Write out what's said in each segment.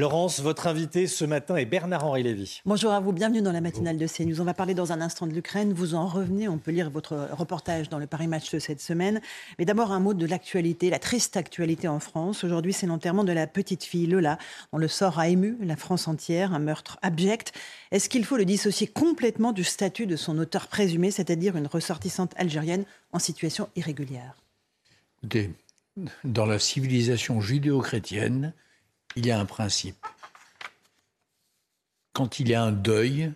Laurence, votre invité ce matin est Bernard-Henri Lévy. Bonjour à vous, bienvenue dans la matinale de CNews. On va parler dans un instant de l'Ukraine. Vous en revenez, on peut lire votre reportage dans le Paris Match de cette semaine. Mais d'abord un mot de l'actualité, la triste actualité en France. Aujourd'hui, c'est l'enterrement de la petite fille Lola, dont le sort a ému la France entière, un meurtre abject. Est-ce qu'il faut le dissocier complètement du statut de son auteur présumé, c'est-à-dire une ressortissante algérienne en situation irrégulière? Écoutez, dans la civilisation judéo-chrétienne, il y a un principe. Quand il y a un deuil,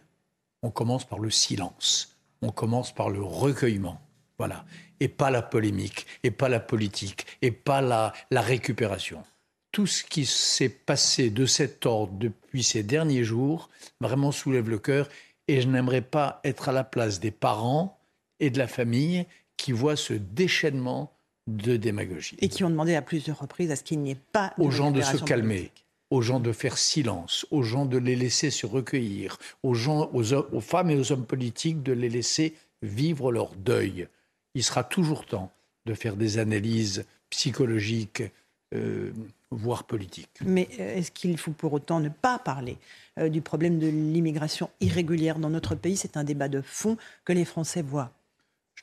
on commence par le silence, on commence par le recueillement. Voilà. Et pas la polémique, et pas la politique, et pas la, la récupération. Tout ce qui s'est passé de cet ordre depuis ces derniers jours vraiment soulève le cœur. Et je n'aimerais pas être à la place des parents et de la famille qui voient ce déchaînement de démagogie. Et qui ont demandé à plusieurs reprises à ce qu'il n'y ait pas de aux gens de se calmer, politique. aux gens de faire silence, aux gens de les laisser se recueillir, aux gens, aux femmes et aux hommes politiques de les laisser vivre leur deuil. Il sera toujours temps de faire des analyses psychologiques, euh, voire politiques. Mais euh, est-ce qu'il faut pour autant ne pas parler euh, du problème de l'immigration irrégulière dans notre pays? C'est un débat de fond que les Français voient.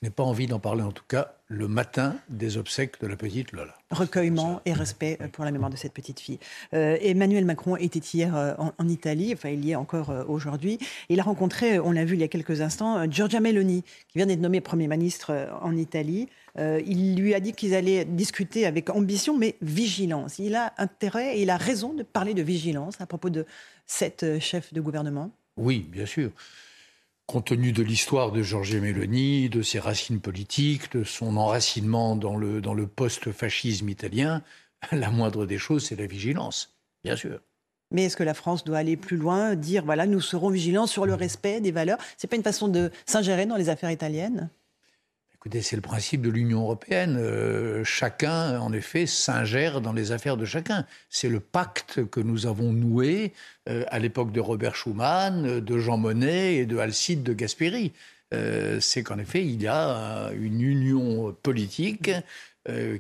Je n'ai pas envie d'en parler en tout cas le matin des obsèques de la petite Lola. Recueillement et respect pour la mémoire de cette petite fille. Euh, Emmanuel Macron était hier euh, en, en Italie, enfin il y est encore euh, aujourd'hui. Il a rencontré, on l'a vu il y a quelques instants, Giorgia Meloni, qui vient d'être nommée Premier ministre en Italie. Euh, il lui a dit qu'ils allaient discuter avec ambition, mais vigilance. Il a intérêt et il a raison de parler de vigilance à propos de cette chef de gouvernement. Oui, bien sûr. Compte tenu de l'histoire de Giorgia Meloni, de ses racines politiques, de son enracinement dans le, dans le post-fascisme italien, la moindre des choses, c'est la vigilance, bien sûr. Mais est-ce que la France doit aller plus loin, dire voilà, nous serons vigilants sur le respect des valeurs? C'est pas une façon de s'ingérer dans les affaires italiennes? Écoutez, c'est le principe de l'Union européenne. Euh, chacun, en effet, s'ingère dans les affaires de chacun. C'est le pacte que nous avons noué euh, à l'époque de Robert Schuman, euh, de Jean Monnet et de Alcide de Gasperi. C'est qu'en effet, il y a une union politique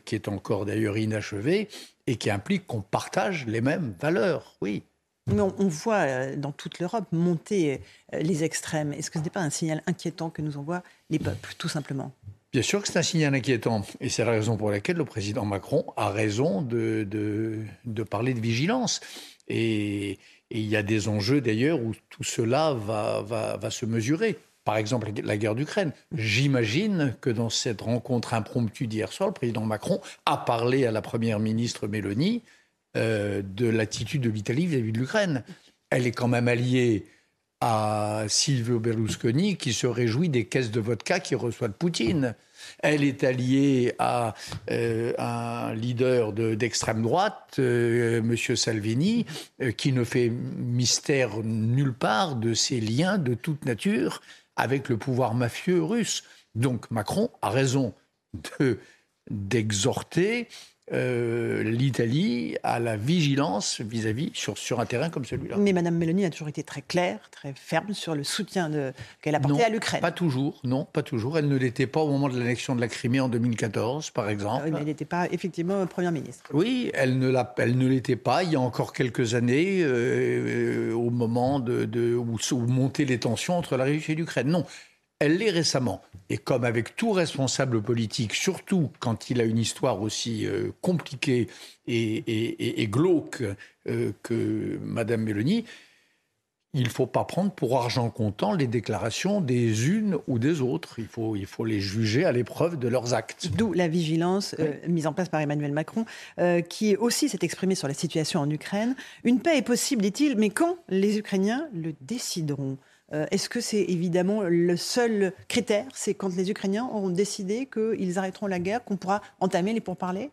qui est encore d'ailleurs inachevée et qui implique qu'on partage les mêmes valeurs. Oui. Mais on, voit euh, dans toute l'Europe monter euh, les extrêmes. Est-ce que ce n'est pas un signal inquiétant que nous envoient les peuples, tout simplement? Bien sûr que c'est un signal inquiétant. Et c'est la raison pour laquelle le président Macron a raison de, parler de vigilance. Et, il y a des enjeux d'ailleurs où tout cela va, va, va se mesurer. Par exemple, la guerre d'Ukraine. J'imagine que dans cette rencontre impromptue d'hier soir, le président Macron a parlé à la première ministre Mélanie euh, de l'attitude de l'Italie vis-à-vis de l'Ukraine. Elle est quand même alliée à Silvio Berlusconi qui se réjouit des caisses de vodka qu'il reçoit de Poutine. Elle est alliée à euh, un leader de- d'extrême droite, euh, Monsieur Salvini, qui ne fait mystère nulle part de ses liens de toute nature avec le pouvoir mafieux russe. Donc Macron a raison de- d'exhorter euh, l'Italie à la vigilance vis-à-vis sur, sur un terrain comme celui-là. Mais Mme Mélanie a toujours été très claire, très ferme sur le soutien qu'elle a porté Non, à l'Ukraine. Pas toujours, non, pas toujours. Elle ne l'était pas au moment de l'annexion de la Crimée en 2014, par exemple. Ah oui, mais elle n'était pas effectivement Première ministre. Oui, elle ne, l'a- elle ne l'était pas il y a encore quelques années, euh, euh, au moment de, de- où, où montaient les tensions entre la Russie et l'Ukraine. Non, elle l'est récemment. Et comme avec tout responsable politique, surtout quand il a une histoire aussi euh, compliquée et, et- et- et glauque euh, que Madame Mélanie, il ne faut pas prendre pour argent comptant les déclarations des unes ou des autres. Il faut, il faut les juger à l'épreuve de leurs actes. D'où la vigilance euh, mise en place par Emmanuel Macron, euh, qui aussi s'est exprimé sur la situation en Ukraine. Une paix est possible, dit-il, mais quand les Ukrainiens le décideront? Euh, est-ce que c'est évidemment le seul critère C'est quand les Ukrainiens auront décidé qu'ils arrêteront la guerre qu'on pourra entamer les pourparlers?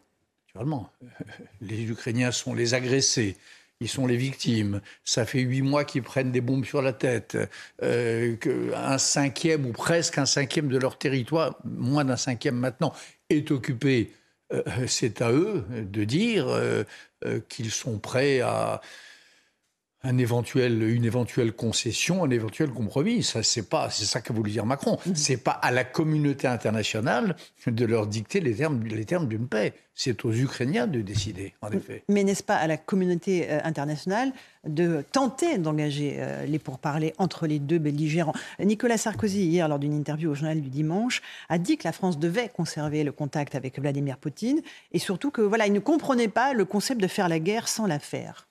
Naturellement. Les Ukrainiens sont les agressés. Ils sont les victimes. Ça fait huit mois qu'ils prennent des bombes sur la tête. Euh, un cinquième ou presque un cinquième de leur territoire, moins d'un cinquième maintenant, est occupé. Euh, c'est à eux de dire euh, qu'ils sont prêts à, un éventuel, une éventuelle concession, un éventuel compromis. Ça, c'est pas, c'est ça qu'a voulu dire Macron. Ce mhm. C'est pas à la communauté internationale de leur dicter les termes, les termes d'une paix. C'est aux Ukrainiens de décider, en effet. Mais n'est-ce pas à la communauté euh, internationale de tenter d'engager euh, les pourparlers entre les deux belligérants? Nicolas Sarkozy, hier, lors d'une interview au journal du dimanche, a dit que la France devait conserver le contact avec Vladimir Poutine et surtout que voilà, il ne comprenait pas le concept de faire la guerre sans la faire.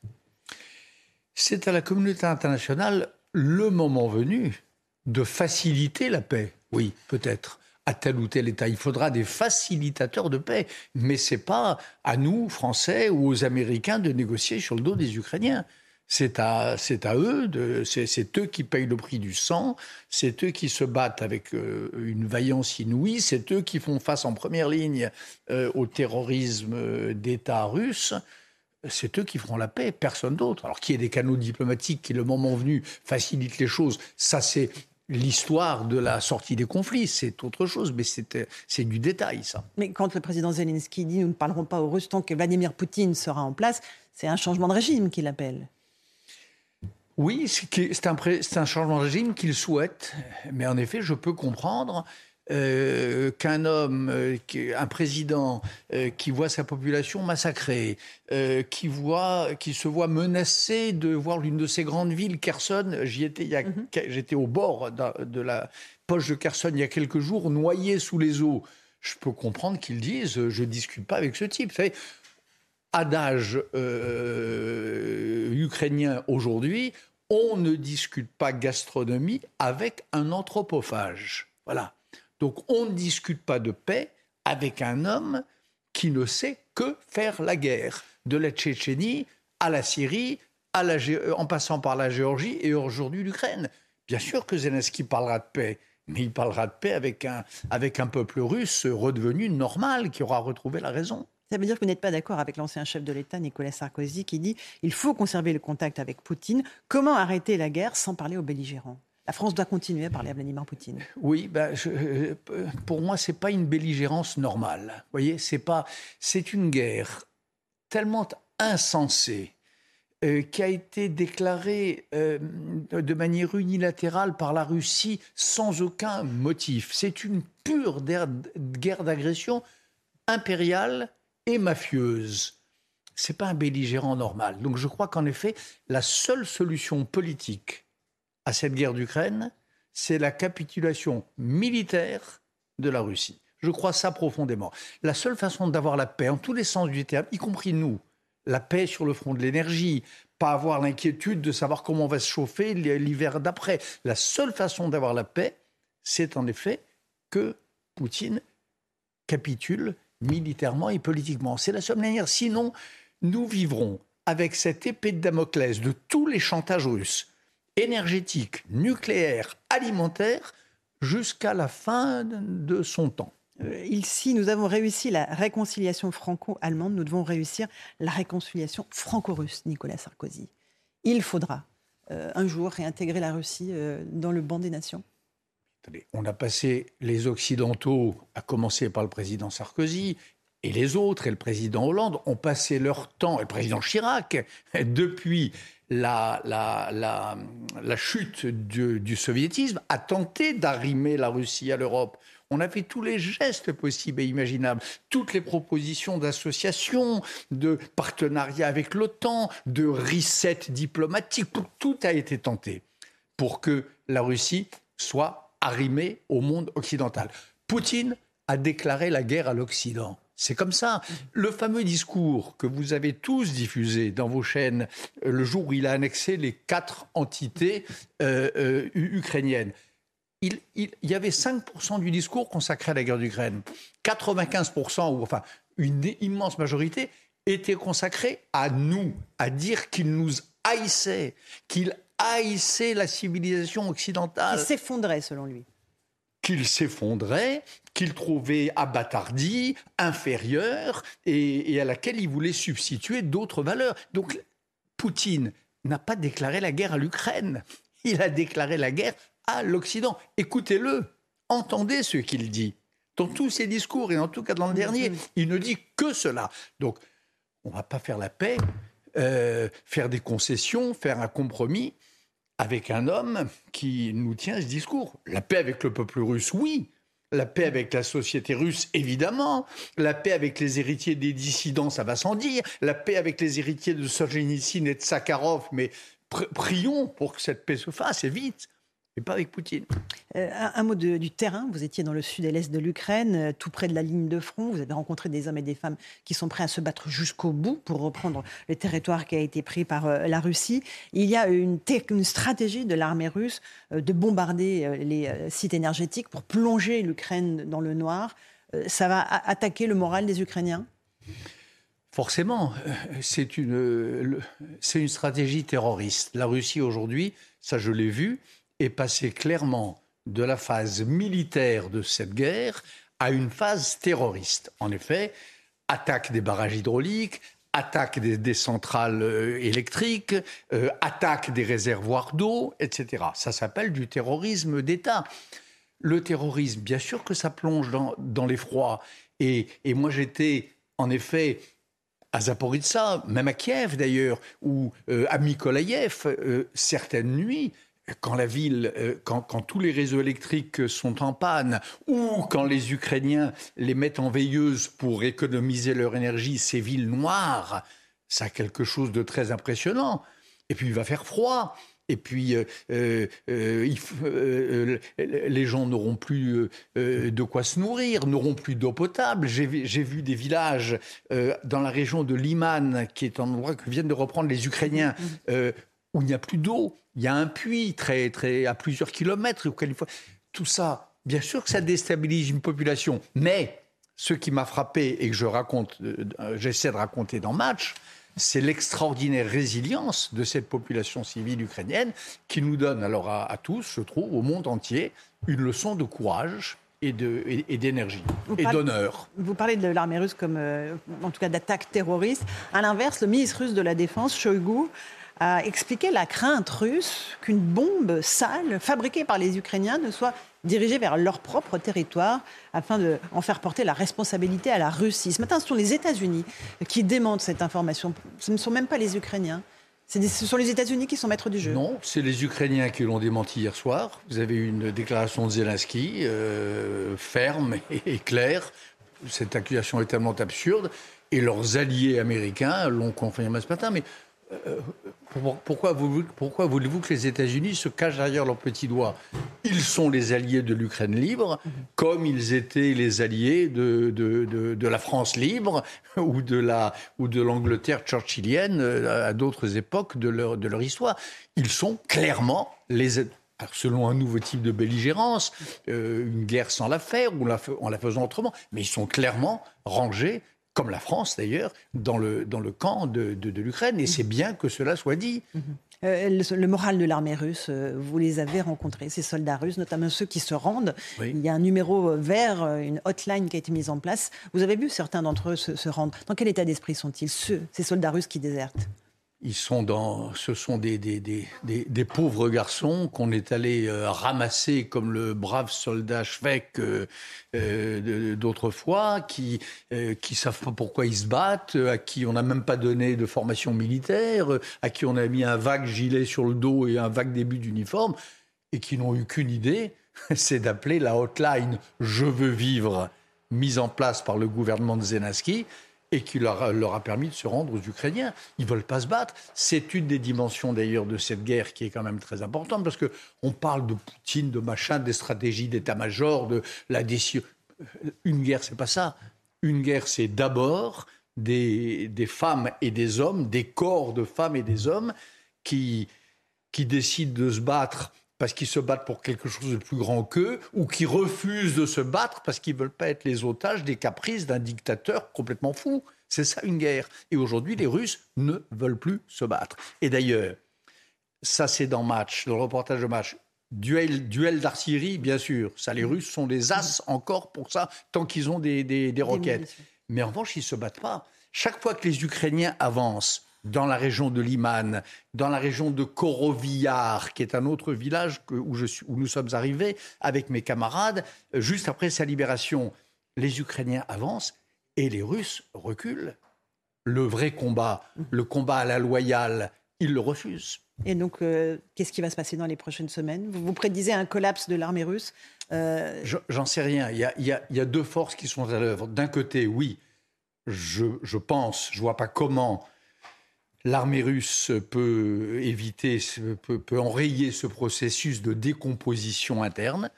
C'est à la communauté internationale, le moment venu, de faciliter la paix. Oui, peut-être à tel ou tel État. Il faudra des facilitateurs de paix. Mais ce n'est pas à nous, Français ou aux Américains, de négocier sur le dos des Ukrainiens. C'est à, c'est à eux, c'est, eux qui payent le prix du sang, c'est eux qui se battent avec euh, une vaillance inouïe, c'est eux qui font face en première ligne euh, au terrorisme euh, d'État russe c'est eux qui feront la paix, personne d'autre. Alors qu'il y ait des canaux diplomatiques qui, le moment venu, facilitent les choses, ça c'est l'histoire de la sortie des conflits, c'est autre chose, mais c'est du détail, ça. Mais quand le président Zelensky dit nous ne parlerons pas aux Russes tant que Vladimir Poutine sera en place, c'est un changement de régime qu'il appelle. Oui, c'est un, un, changement de régime qu'il souhaite, mais en effet, je peux comprendre euh, qu'un homme, euh, un président euh, qui voit sa population massacrée, qui voit, qui se voit menacé de voir l'une de ses grandes villes, Kherson. J'y étais, mhm. j'étais au bord de, la poche de Kherson il y a quelques jours, noyé sous les eaux. Je peux comprendre qu'ils disent, je discute pas avec ce type. Vous savez, adage ukrainien aujourd'hui, on ne discute pas gastronomie avec un anthropophage. Voilà. Donc on ne discute pas de paix avec un homme qui ne sait que faire la guerre, de la Tchétchénie à la Syrie, euh, en passant par la Géorgie et aujourd'hui l'Ukraine. Bien sûr que Zelensky parlera de paix, mais il parlera de paix avec un, avec un peuple russe redevenu normal, qui aura retrouvé la raison. Ça veut dire que vous n'êtes pas d'accord avec l'ancien chef de l'État, Nicolas Sarkozy, qui dit il faut conserver le contact avec Poutine. Comment arrêter la guerre sans parler aux belligérants? La France doit continuer à parler à Vladimir Poutine. Oui, ben, pour moi, c'est pas une belligérance normale. Vous voyez, c'est pas, c'est une guerre tellement insensée euh, qui a été déclarée euh, de manière unilatérale par la Russie sans aucun motif. C'est une pure guerre d'agression impériale et mafieuse. C'est pas un belligérant normal. Donc je crois qu'en effet, la seule solution politique à cette guerre d'Ukraine, c'est la capitulation militaire de la Russie. Je crois ça profondément. La seule façon d'avoir la paix, en tous les sens du terme, y compris nous, la paix sur le front de l'énergie, pas avoir l'inquiétude de savoir comment on va se chauffer l'hiver d'après. La seule façon d'avoir la paix, c'est en effet que Poutine capitule militairement et politiquement. C'est la seule manière. Sinon, nous vivrons avec cette épée de Damoclès de tous les chantages russes, énergétique, nucléaire, alimentaire, jusqu'à la fin de son temps. Euh, si nous avons réussi la réconciliation franco-allemande, nous devons réussir la réconciliation franco-russe, Nicolas Sarkozy. Il faudra euh, un jour réintégrer la Russie euh, dans le banc des nations on a passé les Occidentaux, à commencer par le président Sarkozy, et les autres, et le président Hollande, ont passé leur temps, et le président Chirac, depuis la, chute du, soviétisme, a tenté d'arrimer la Russie à l'Europe. On a fait tous les gestes possibles et imaginables, toutes les propositions d'association, de partenariat avec l'OTAN, de reset diplomatique, tout a été tenté pour que la Russie soit arrimée au monde occidental. Poutine a déclaré la guerre à l'Occident. C'est comme ça. Le fameux discours que vous avez tous diffusé dans vos chaînes euh, le jour où il a annexé les quatre entités euh, euh, ukrainiennes, il, y avait 5% du discours consacré à la guerre d'Ukraine. 95%, ou enfin une immense majorité, était consacré à nous, à dire qu'il nous haïssait, qu'il haïssait la civilisation occidentale. Qui s'effondrait, selon lui. Qu'il s'effondrait, qu'il trouvait abattardie, inférieure, et, et à laquelle il voulait substituer d'autres valeurs. Donc, Poutine n'a pas déclaré la guerre à l'Ukraine. Il a déclaré la guerre à l'Occident. Écoutez-le, entendez ce qu'il dit. Dans tous ses discours, et en tout cas dans le dernier, il ne dit que cela. Donc, on ne va pas faire la paix, euh, faire des concessions, faire un compromis avec un homme qui nous tient ce discours. La paix avec le peuple russe, oui. La paix avec la société russe, évidemment. La paix avec les héritiers des dissidents, ça va sans dire. La paix avec les héritiers de Solzhenitsyn et de Sakharov, mais prions pour que cette paix se fasse, et vite mais pas avec Poutine. Euh, un, mot du terrain. Vous étiez dans le sud et l'est de l'Ukraine, euh, tout près de la ligne de front. Vous avez rencontré des hommes et des femmes qui sont prêts à se battre jusqu'au bout pour reprendre le territoire qui a été pris par euh, la Russie. Il y a une, une stratégie de l'armée russe de bombarder les sites énergétiques pour plonger l'Ukraine dans le noir. ça va attaquer le moral des Ukrainiens? Forcément, c'est une, c'est une stratégie terroriste. La Russie aujourd'hui, ça je l'ai vu, est passé clairement de la phase militaire de cette guerre à une phase terroriste. En effet, attaque des barrages hydrauliques, attaque des, centrales euh, électriques, euh, attaque des réservoirs d'eau, etc. Ça s'appelle du terrorisme d'État. Le terrorisme, bien sûr que ça plonge dans, l'effroi. Et, et moi, j'étais en effet à Zaporizhzhia, même à Kiev d'ailleurs, ou euh, à Mykolaïev, certaines nuits, quand la ville, euh, quand, tous les réseaux électriques sont en panne, ou quand les Ukrainiens les mettent en veilleuse pour économiser leur énergie, ces villes noires, ça a quelque chose de très impressionnant. Et puis il va faire froid. Et puis, euh, euh, les gens n'auront plus de quoi se nourrir, n'auront plus d'eau potable. J'ai vu des villages dans la région de Liman, qui est un endroit que viennent de reprendre les Ukrainiens, où il n'y a plus d'eau il y a un puits très, très, à plusieurs kilomètres. Tout ça, bien sûr que ça déstabilise une population. Mais ce qui m'a frappé et que je raconte, euh, j'essaie de raconter dans Match, c'est l'extraordinaire résilience de cette population civile ukrainienne qui nous donne alors à, tous, je trouve, au monde entier, une leçon de courage et d'énergie et, d'honneur. Vous parlez de l'armée russe comme, euh, en tout cas, d'attaque terroriste. À l'inverse, le ministre russe de la Défense, Shoigu, a expliqué la crainte russe qu'une bombe sale fabriquée par les Ukrainiens ne soit dirigée vers leur propre territoire afin d'en faire porter la responsabilité à la Russie. Ce matin, ce sont les États-Unis qui démentent cette information. Ce ne sont même pas les Ukrainiens. ce sont les États-Unis qui sont maîtres du jeu. Non, c'est les Ukrainiens qui l'ont démenti hier soir. Vous avez eu une déclaration de Zelensky euh, ferme et claire. Cette accusation est tellement absurde. Et leurs alliés américains l'ont confirmé ce matin. Mais euh, pourquoi, voulez-vous que les États-Unis se cachent derrière leurs petits doigts? Ils sont les alliés de l'Ukraine libre, comme ils étaient les alliés de, la France libre ou de, l'Angleterre churchillienne euh, à d'autres époques de leur, histoire. Ils sont clairement les selon un nouveau type de belligérance, euh, une guerre sans la faire ou en la faisant autrement, mais ils sont clairement rangés comme la France d'ailleurs, dans le, dans le camp de, de, l'Ukraine. Et c'est bien que cela soit dit. Euh, le, moral de l'armée russe, euh, vous les avez rencontrés, ces soldats russes, notamment ceux qui se rendent. Il y a un numéro vert, euh, une hotline qui a été mise en place. Vous avez vu certains d'entre eux se, se rendre. Dans quel état d'esprit sont-ils, ceux, ces soldats russes qui désertent? Ils sont dans, ce sont des, des, des, des, pauvres garçons qu'on est allé euh, ramasser comme le brave soldat Schweck euh, euh, d'autrefois, qui qui savent pas pourquoi ils se battent, à qui on n'a même pas donné de formation militaire, à qui on a mis un vague gilet sur le dos et un vague début d'uniforme, et qui n'ont eu qu'une idée, c'est d'appeler la hotline Je veux vivre, mise en place par le gouvernement de Zelensky, et qui leur a, permis de se rendre aux Ukrainiens. Ils veulent pas se battre. C'est une des dimensions d'ailleurs de cette guerre qui est quand même très importante parce que on parle de Poutine, de machin, des stratégies d'état-major, de la décision. Une guerre, c'est pas ça. Une guerre, c'est d'abord des, des, femmes et des hommes, des corps de femmes et des hommes qui, qui décident de se battre parce qu'ils se battent pour quelque chose de plus grand qu'eux, ou qui refusent de se battre parce qu'ils ne veulent pas être les otages des caprices d'un dictateur complètement fou. C'est ça une guerre. Et aujourd'hui, les Russes ne veulent plus se battre. Et d'ailleurs, ça c'est dans match, dans le reportage de match. Duel, duel d'artillerie, bien sûr. Ça, les Russes sont des as encore pour ça, tant qu'ils ont des, des, des roquettes. Mais en revanche, ils ne se battent pas. Chaque fois que les Ukrainiens avancent dans la région de Liman, dans la région de Koroviar, qui est un autre village où, je suis, où nous sommes arrivés avec mes camarades, juste après sa libération, les Ukrainiens avancent et les Russes reculent. Le vrai combat, le combat à la loyale, ils le refusent. Et donc, euh, qu'est-ce qui va se passer dans les prochaines semaines? Vous, vous prédisez un collapse de l'armée russe euh... J'en sais rien. Il y, a, il, y a, il y, a, deux forces qui sont à l'œuvre. D'un côté, oui, je, je pense, je ne vois pas comment l'armée russe peut éviter, peut, enrayer ce processus de décomposition interne,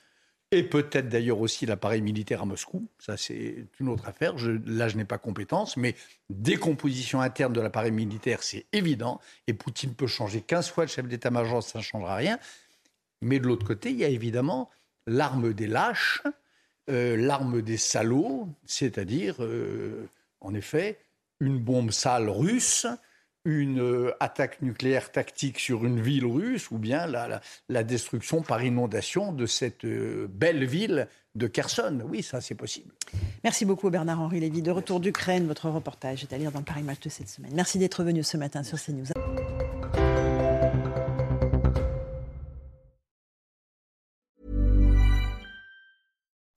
et peut-être d'ailleurs aussi l'appareil militaire à Moscou. Ça, c'est une autre affaire. Là, je n'ai pas compétence, mais décomposition interne de l'appareil militaire, c'est évident. Et Poutine peut changer 15 fois le chef d'état-major, ça ne changera rien. Mais de l'autre côté, il y a évidemment l'arme des lâches, euh, l'arme des salauds, c'est-à-dire, euh, en effet, une bombe sale russe une euh, attaque nucléaire tactique sur une ville russe ou bien la, destruction par inondation de cette euh, belle ville de Kherson. Oui, ça c'est possible. Merci beaucoup Bernard-Henri Lévy. De retour d'Ukraine, votre reportage est à lire dans Paris Match de cette semaine. Merci d'être venu ce matin sur CNews.